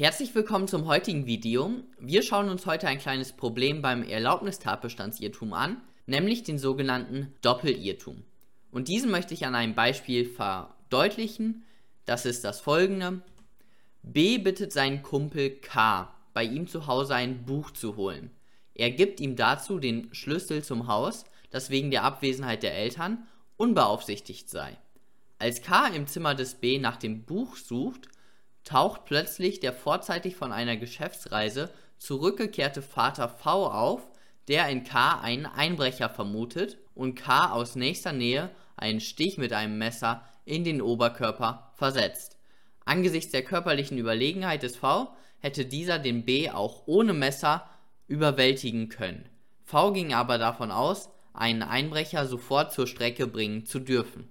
Herzlich willkommen zum heutigen Video. Wir schauen uns heute ein kleines Problem beim Erlaubnistatbestandsirrtum an, nämlich den sogenannten Doppelirrtum. Und diesen möchte ich an einem Beispiel verdeutlichen. Das ist das folgende. B bittet seinen Kumpel K, bei ihm zu Hause ein Buch zu holen. Er gibt ihm dazu den Schlüssel zum Haus, das wegen der Abwesenheit der Eltern unbeaufsichtigt sei. Als K im Zimmer des B nach dem Buch sucht, taucht plötzlich der vorzeitig von einer Geschäftsreise zurückgekehrte Vater V auf, der in K einen Einbrecher vermutet und K aus nächster Nähe einen Stich mit einem Messer in den Oberkörper versetzt. Angesichts der körperlichen Überlegenheit des V hätte dieser den B auch ohne Messer überwältigen können. V ging aber davon aus, einen Einbrecher sofort zur Strecke bringen zu dürfen.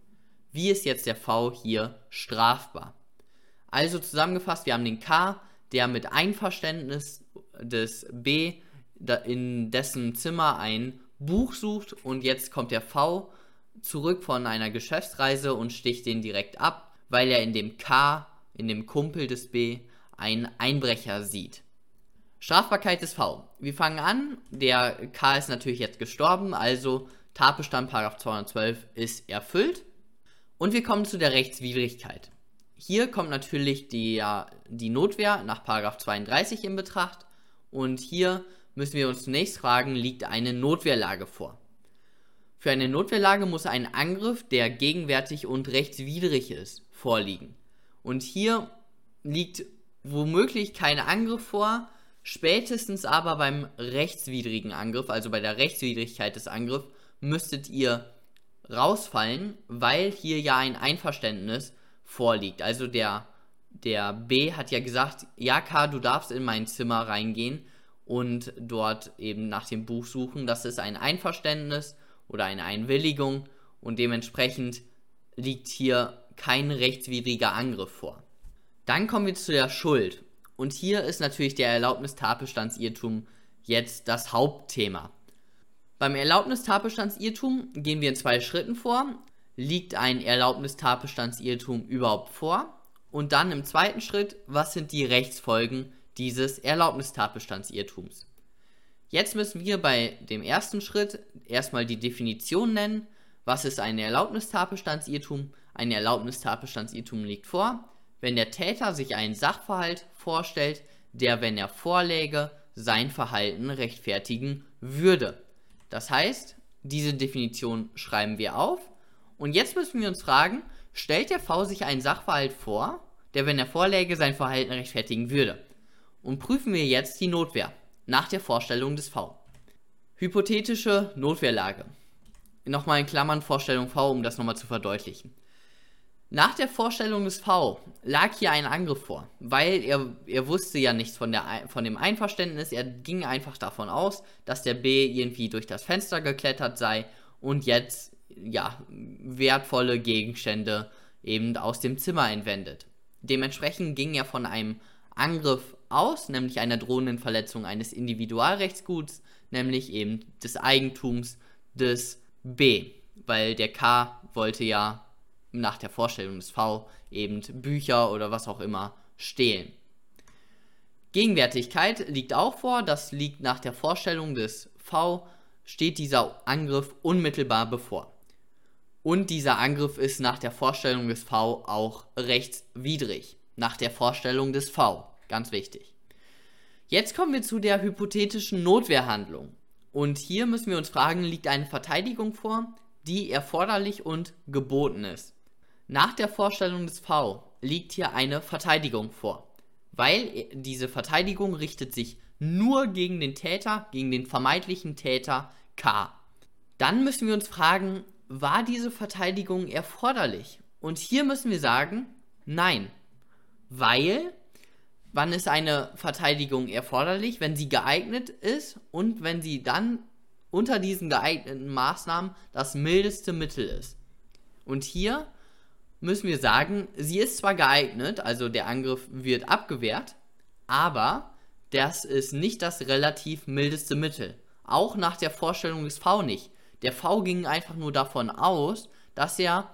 Wie ist jetzt der V hier strafbar? Also zusammengefasst, wir haben den K, der mit Einverständnis des B in dessen Zimmer ein Buch sucht und jetzt kommt der V zurück von einer Geschäftsreise und sticht den direkt ab, weil er in dem K, in dem Kumpel des B, einen Einbrecher sieht. Strafbarkeit des V. Wir fangen an, der K ist natürlich jetzt gestorben, also Tatbestand 212 ist erfüllt. Und wir kommen zu der Rechtswidrigkeit. Hier kommt natürlich die, die Notwehr nach 32 in Betracht und hier müssen wir uns zunächst fragen, liegt eine Notwehrlage vor? Für eine Notwehrlage muss ein Angriff, der gegenwärtig und rechtswidrig ist, vorliegen. Und hier liegt womöglich kein Angriff vor, spätestens aber beim rechtswidrigen Angriff, also bei der Rechtswidrigkeit des Angriffs, müsstet ihr rausfallen, weil hier ja ein Einverständnis vorliegt. Also der, der B hat ja gesagt, ja K, du darfst in mein Zimmer reingehen und dort eben nach dem Buch suchen. Das ist ein Einverständnis oder eine Einwilligung und dementsprechend liegt hier kein rechtswidriger Angriff vor. Dann kommen wir zu der Schuld. Und hier ist natürlich der Erlaubnistatbestandsirrtum jetzt das Hauptthema. Beim Erlaubnistatbestandsirrtum gehen wir in zwei Schritten vor liegt ein Erlaubnistatbestandsirrtum überhaupt vor? Und dann im zweiten Schritt, was sind die Rechtsfolgen dieses Erlaubnistatbestandsirrtums? Jetzt müssen wir bei dem ersten Schritt erstmal die Definition nennen. Was ist ein Erlaubnistatbestandsirrtum? Ein Erlaubnistatbestandsirrtum liegt vor, wenn der Täter sich einen Sachverhalt vorstellt, der, wenn er vorläge, sein Verhalten rechtfertigen würde. Das heißt, diese Definition schreiben wir auf und jetzt müssen wir uns fragen, stellt der V sich einen Sachverhalt vor, der, wenn er vorläge, sein Verhalten rechtfertigen würde? Und prüfen wir jetzt die Notwehr nach der Vorstellung des V. Hypothetische Notwehrlage. Nochmal in Klammern Vorstellung V, um das nochmal zu verdeutlichen. Nach der Vorstellung des V lag hier ein Angriff vor, weil er, er wusste ja nichts von, der, von dem Einverständnis. Er ging einfach davon aus, dass der B irgendwie durch das Fenster geklettert sei und jetzt ja, wertvolle Gegenstände eben aus dem Zimmer entwendet. Dementsprechend ging er von einem Angriff aus, nämlich einer drohenden Verletzung eines Individualrechtsguts, nämlich eben des Eigentums des B, weil der K wollte ja nach der Vorstellung des V eben Bücher oder was auch immer stehlen. Gegenwärtigkeit liegt auch vor, das liegt nach der Vorstellung des V, steht dieser Angriff unmittelbar bevor. Und dieser Angriff ist nach der Vorstellung des V auch rechtswidrig. Nach der Vorstellung des V. Ganz wichtig. Jetzt kommen wir zu der hypothetischen Notwehrhandlung. Und hier müssen wir uns fragen, liegt eine Verteidigung vor, die erforderlich und geboten ist. Nach der Vorstellung des V liegt hier eine Verteidigung vor, weil diese Verteidigung richtet sich nur gegen den Täter, gegen den vermeintlichen Täter K. Dann müssen wir uns fragen, war diese Verteidigung erforderlich? Und hier müssen wir sagen, nein. Weil, wann ist eine Verteidigung erforderlich? Wenn sie geeignet ist und wenn sie dann unter diesen geeigneten Maßnahmen das mildeste Mittel ist. Und hier müssen wir sagen, sie ist zwar geeignet, also der Angriff wird abgewehrt, aber das ist nicht das relativ mildeste Mittel. Auch nach der Vorstellung des V nicht. Der V ging einfach nur davon aus, dass er,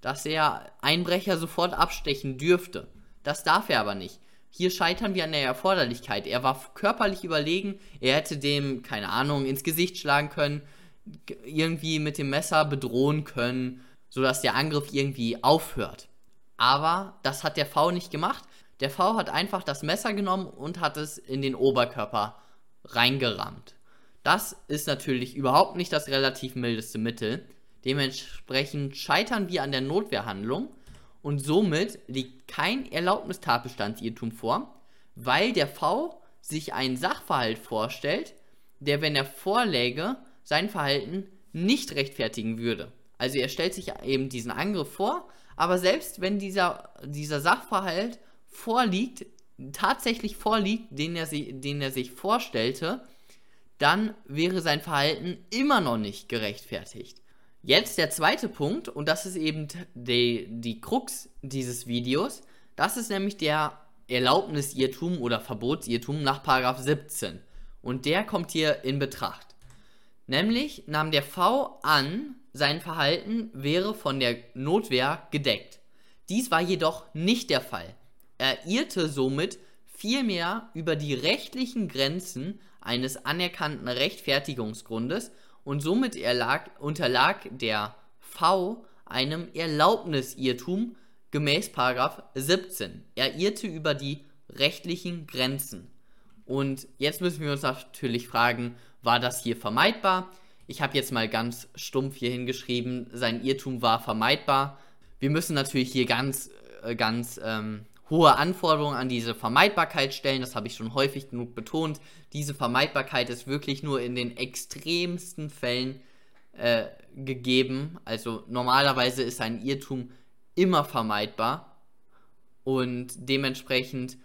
dass er Einbrecher sofort abstechen dürfte. Das darf er aber nicht. hier scheitern wir an der Erforderlichkeit. Er war körperlich überlegen, er hätte dem, keine Ahnung, ins Gesicht schlagen können, irgendwie mit dem Messer bedrohen können, sodass der Angriff irgendwie aufhört. Aber das hat der V nicht gemacht. Der V hat einfach das Messer genommen und hat es in den Oberkörper reingerammt. Das ist natürlich überhaupt nicht das relativ mildeste Mittel. Dementsprechend scheitern wir an der Notwehrhandlung und somit liegt kein Erlaubnistatbestandsirrtum vor, weil der V sich einen Sachverhalt vorstellt, der, wenn er vorläge, sein Verhalten nicht rechtfertigen würde. Also er stellt sich eben diesen Angriff vor, aber selbst wenn dieser, dieser Sachverhalt vorliegt, tatsächlich vorliegt, den er, den er sich vorstellte, dann wäre sein Verhalten immer noch nicht gerechtfertigt. Jetzt der zweite Punkt, und das ist eben die, die Krux dieses Videos, das ist nämlich der Erlaubnisirrtum oder Verbotsirrtum nach 17. Und der kommt hier in Betracht. Nämlich nahm der V an, sein Verhalten wäre von der Notwehr gedeckt. Dies war jedoch nicht der Fall. Er irrte somit vielmehr über die rechtlichen Grenzen eines anerkannten Rechtfertigungsgrundes und somit erlag, unterlag der V einem Erlaubnisirrtum gemäß 17. Er irrte über die rechtlichen Grenzen. Und jetzt müssen wir uns natürlich fragen, war das hier vermeidbar? Ich habe jetzt mal ganz stumpf hier hingeschrieben, sein Irrtum war vermeidbar. Wir müssen natürlich hier ganz, äh, ganz ähm, hohe Anforderungen an diese Vermeidbarkeit stellen. Das habe ich schon häufig genug betont. Diese Vermeidbarkeit ist wirklich nur in den extremsten Fällen äh, gegeben. Also normalerweise ist ein Irrtum immer vermeidbar. Und dementsprechend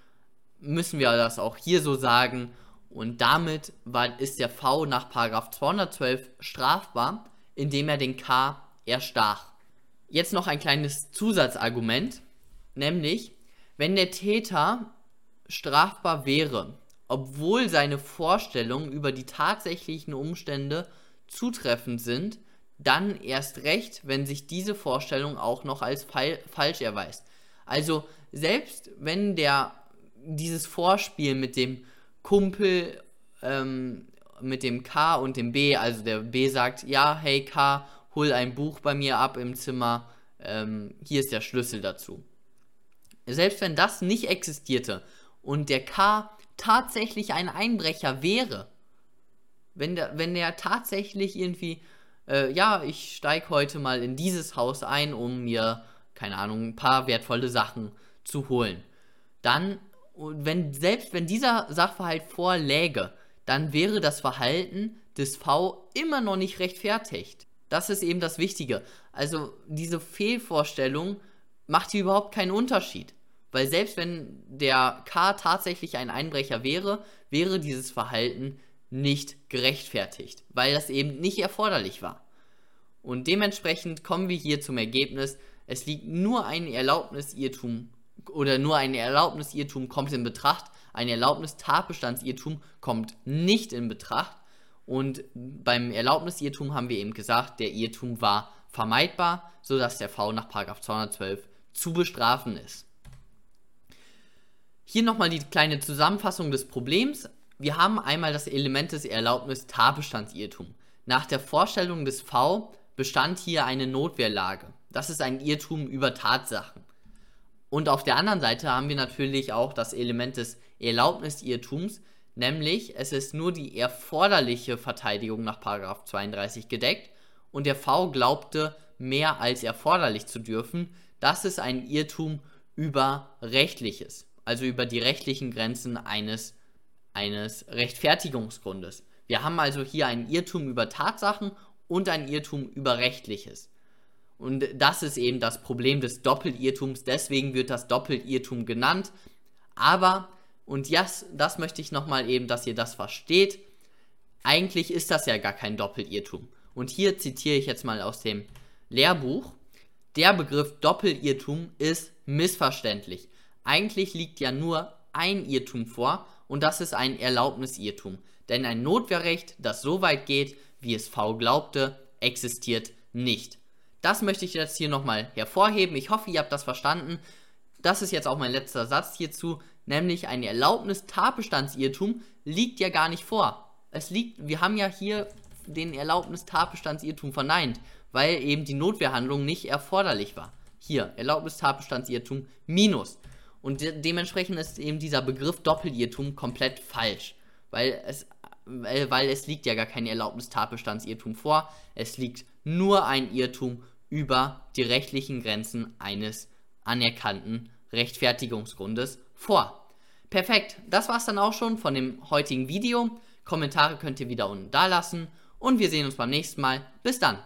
müssen wir das auch hier so sagen. Und damit war, ist der V nach 212 strafbar, indem er den K erstach. Jetzt noch ein kleines Zusatzargument, nämlich wenn der Täter strafbar wäre, obwohl seine Vorstellungen über die tatsächlichen Umstände zutreffend sind, dann erst recht, wenn sich diese Vorstellung auch noch als falsch erweist. Also selbst wenn der dieses Vorspiel mit dem Kumpel ähm, mit dem K und dem B, also der B sagt, ja, hey K, hol ein Buch bei mir ab im Zimmer, ähm, hier ist der Schlüssel dazu. Selbst wenn das nicht existierte und der K tatsächlich ein Einbrecher wäre, wenn der, wenn der tatsächlich irgendwie, äh, ja, ich steige heute mal in dieses Haus ein, um mir, keine Ahnung, ein paar wertvolle Sachen zu holen, dann wenn, selbst wenn dieser Sachverhalt vorläge, dann wäre das Verhalten des V immer noch nicht rechtfertigt. Das ist eben das Wichtige. Also diese Fehlvorstellung macht hier überhaupt keinen Unterschied. Weil selbst wenn der K tatsächlich ein Einbrecher wäre, wäre dieses Verhalten nicht gerechtfertigt, weil das eben nicht erforderlich war. Und dementsprechend kommen wir hier zum Ergebnis, es liegt nur ein Erlaubnisirrtum oder nur ein Erlaubnisirrtum kommt in Betracht, ein Erlaubnistatbestandsirrtum kommt nicht in Betracht. Und beim Erlaubnisirrtum haben wir eben gesagt, der Irrtum war vermeidbar, sodass der V nach 212 zu bestrafen ist. Hier nochmal die kleine Zusammenfassung des Problems. Wir haben einmal das Element des Erlaubnis-Tatbestandsirrtum. Nach der Vorstellung des V bestand hier eine Notwehrlage. Das ist ein Irrtum über Tatsachen. Und auf der anderen Seite haben wir natürlich auch das Element des Erlaubnisirrtums, nämlich es ist nur die erforderliche Verteidigung nach 32 gedeckt und der V glaubte mehr als erforderlich zu dürfen. Das ist ein Irrtum über rechtliches, also über die rechtlichen Grenzen eines, eines Rechtfertigungsgrundes. Wir haben also hier einen Irrtum über Tatsachen und ein Irrtum über rechtliches. Und das ist eben das Problem des Doppelirrtums. Deswegen wird das Doppelirrtum genannt. Aber, und yes, das möchte ich nochmal eben, dass ihr das versteht. Eigentlich ist das ja gar kein Doppelirrtum. Und hier zitiere ich jetzt mal aus dem Lehrbuch. Der Begriff Doppelirrtum ist missverständlich. Eigentlich liegt ja nur ein Irrtum vor und das ist ein Erlaubnisirrtum. Denn ein Notwehrrecht, das so weit geht, wie es V glaubte, existiert nicht. Das möchte ich jetzt hier nochmal hervorheben. Ich hoffe, ihr habt das verstanden. Das ist jetzt auch mein letzter Satz hierzu. nämlich ein Erlaubnis-Tatbestandsirrtum, liegt ja gar nicht vor. Es liegt, wir haben ja hier den Erlaubnis-Tatbestandsirrtum verneint, weil eben die Notwehrhandlung nicht erforderlich war. Hier, Erlaubnis-Tatbestandsirrtum minus. Und de dementsprechend ist eben dieser Begriff Doppelirrtum komplett falsch, weil es, weil es liegt ja gar kein Erlaubnis-Tatbestandsirrtum vor, es liegt nur ein Irrtum über die rechtlichen Grenzen eines anerkannten Rechtfertigungsgrundes vor. Perfekt, das war's dann auch schon von dem heutigen Video. Kommentare könnt ihr wieder unten da lassen und wir sehen uns beim nächsten Mal. Bis dann.